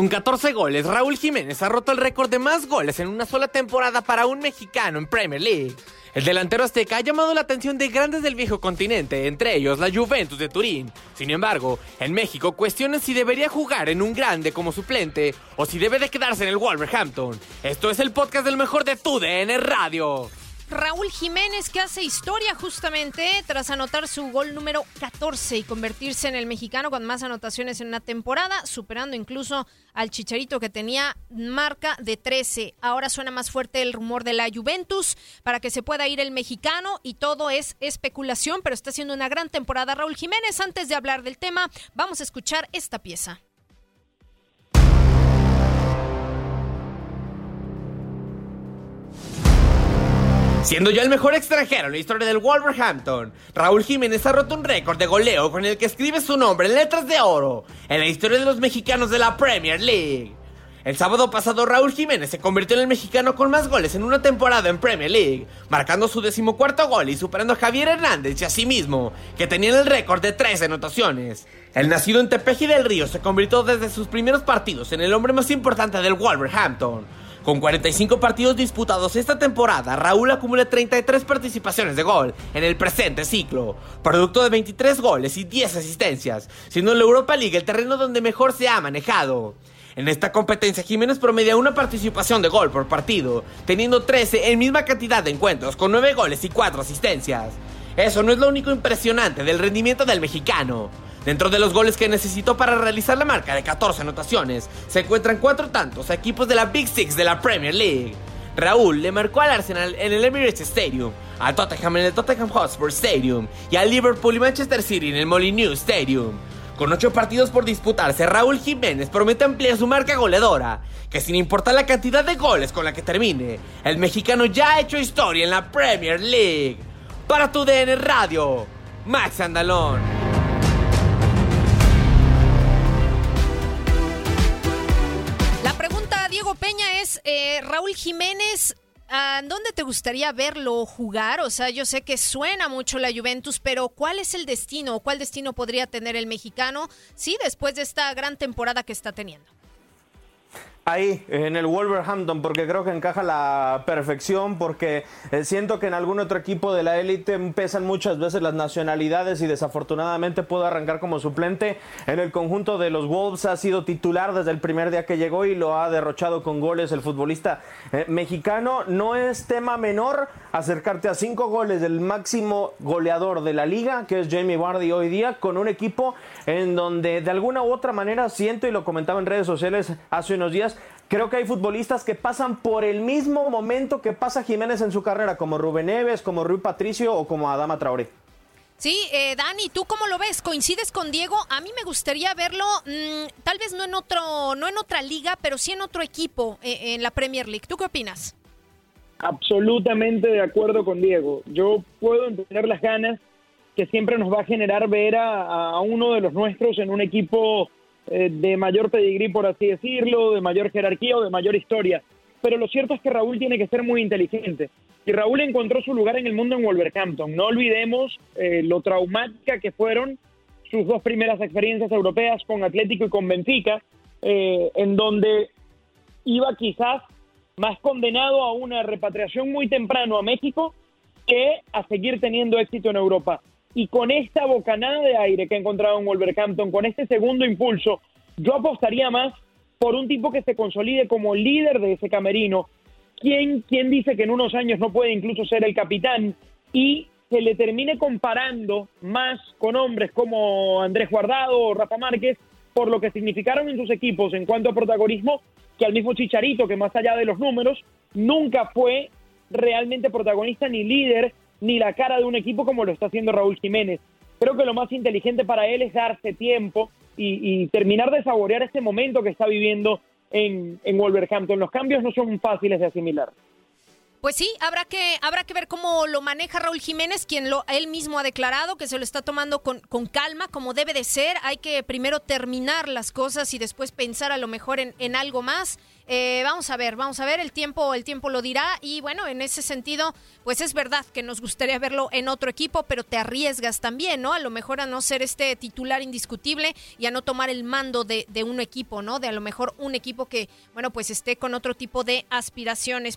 Con 14 goles, Raúl Jiménez ha roto el récord de más goles en una sola temporada para un mexicano en Premier League. El delantero azteca ha llamado la atención de grandes del viejo continente, entre ellos la Juventus de Turín. Sin embargo, en México cuestionan si debería jugar en un grande como suplente o si debe de quedarse en el Wolverhampton. Esto es el podcast del mejor de tu DN Radio. Raúl Jiménez que hace historia justamente tras anotar su gol número 14 y convertirse en el mexicano con más anotaciones en una temporada, superando incluso al Chicharito que tenía marca de 13. Ahora suena más fuerte el rumor de la Juventus para que se pueda ir el mexicano y todo es especulación, pero está haciendo una gran temporada Raúl Jiménez. Antes de hablar del tema, vamos a escuchar esta pieza. Siendo ya el mejor extranjero en la historia del Wolverhampton, Raúl Jiménez ha roto un récord de goleo con el que escribe su nombre en letras de oro en la historia de los mexicanos de la Premier League. El sábado pasado Raúl Jiménez se convirtió en el mexicano con más goles en una temporada en Premier League, marcando su decimocuarto gol y superando a Javier Hernández y a sí mismo, que tenían el récord de 13 anotaciones. El nacido en Tepeji del Río se convirtió desde sus primeros partidos en el hombre más importante del Wolverhampton. Con 45 partidos disputados esta temporada, Raúl acumula 33 participaciones de gol en el presente ciclo, producto de 23 goles y 10 asistencias, siendo la Europa League el terreno donde mejor se ha manejado. En esta competencia, Jiménez promedia una participación de gol por partido, teniendo 13 en misma cantidad de encuentros, con 9 goles y 4 asistencias. Eso no es lo único impresionante del rendimiento del mexicano. Dentro de los goles que necesitó para realizar la marca de 14 anotaciones, se encuentran cuatro tantos a equipos de la Big Six de la Premier League. Raúl le marcó al Arsenal en el Emirates Stadium, al Tottenham en el Tottenham Hotspur Stadium y al Liverpool y Manchester City en el Molineux Stadium. Con ocho partidos por disputarse, Raúl Jiménez promete ampliar su marca goleadora, que sin importar la cantidad de goles con la que termine, el mexicano ya ha hecho historia en la Premier League. Para tu DN Radio, Max Andalón. Peña es, eh, Raúl Jiménez, ¿a dónde te gustaría verlo jugar? O sea, yo sé que suena mucho la Juventus, pero ¿cuál es el destino o cuál destino podría tener el mexicano, sí, después de esta gran temporada que está teniendo? Ahí, en el Wolverhampton, porque creo que encaja la perfección, porque eh, siento que en algún otro equipo de la élite pesan muchas veces las nacionalidades y desafortunadamente pudo arrancar como suplente. En el conjunto de los Wolves ha sido titular desde el primer día que llegó y lo ha derrochado con goles el futbolista eh, mexicano. No es tema menor acercarte a cinco goles del máximo goleador de la liga, que es Jamie Vardy hoy día, con un equipo en donde de alguna u otra manera siento, y lo comentaba en redes sociales hace unos días, Creo que hay futbolistas que pasan por el mismo momento que pasa Jiménez en su carrera, como Rubén Neves, como Rui Patricio o como Adama Traoré. Sí, eh, Dani, ¿tú cómo lo ves? ¿Coincides con Diego? A mí me gustaría verlo, mm, tal vez no en otro, no en otra liga, pero sí en otro equipo eh, en la Premier League. ¿Tú qué opinas? Absolutamente de acuerdo con Diego. Yo puedo entender las ganas que siempre nos va a generar ver a, uno de los nuestros en un equipo eh, de mayor pedigrí, por así decirlo, de mayor jerarquía o de mayor historia. Pero lo cierto es que Raúl tiene que ser muy inteligente. Y Raúl encontró su lugar en el mundo en Wolverhampton. No olvidemos eh, lo traumática que fueron sus dos primeras experiencias europeas con Atlético y con Benfica, eh, en donde iba quizás más condenado a una repatriación muy temprano a México que a seguir teniendo éxito en Europa. Y con esta bocanada de aire que ha encontrado en Wolverhampton, con este segundo impulso, yo apostaría más por un tipo que se consolide como líder de ese camerino, ¿Quién, dice que en unos años no puede incluso ser el capitán y se le termine comparando más con hombres como Andrés Guardado o Rafa Márquez por lo que significaron en sus equipos en cuanto a protagonismo que al mismo Chicharito, que más allá de los números, nunca fue realmente protagonista ni líder ni la cara de un equipo como lo está haciendo Raúl Jiménez. Creo que lo más inteligente para él es darse tiempo y, terminar de saborear este momento que está viviendo en, en Wolverhampton. Los cambios no son fáciles de asimilar. Pues sí, habrá que, habrá que ver cómo lo maneja Raúl Jiménez, quien lo, él mismo ha declarado que se lo está tomando con, con calma, como debe de ser. Hay que primero terminar las cosas y después pensar a lo mejor en, en algo más. Eh, vamos a ver, vamos a ver, el tiempo, el tiempo lo dirá. Y bueno, en ese sentido, pues es verdad que nos gustaría verlo en otro equipo, pero te arriesgas también, ¿no? A lo mejor a no ser este titular indiscutible y a no tomar el mando de, de un equipo, ¿no? De a lo mejor un equipo que, bueno, pues esté con otro tipo de aspiraciones.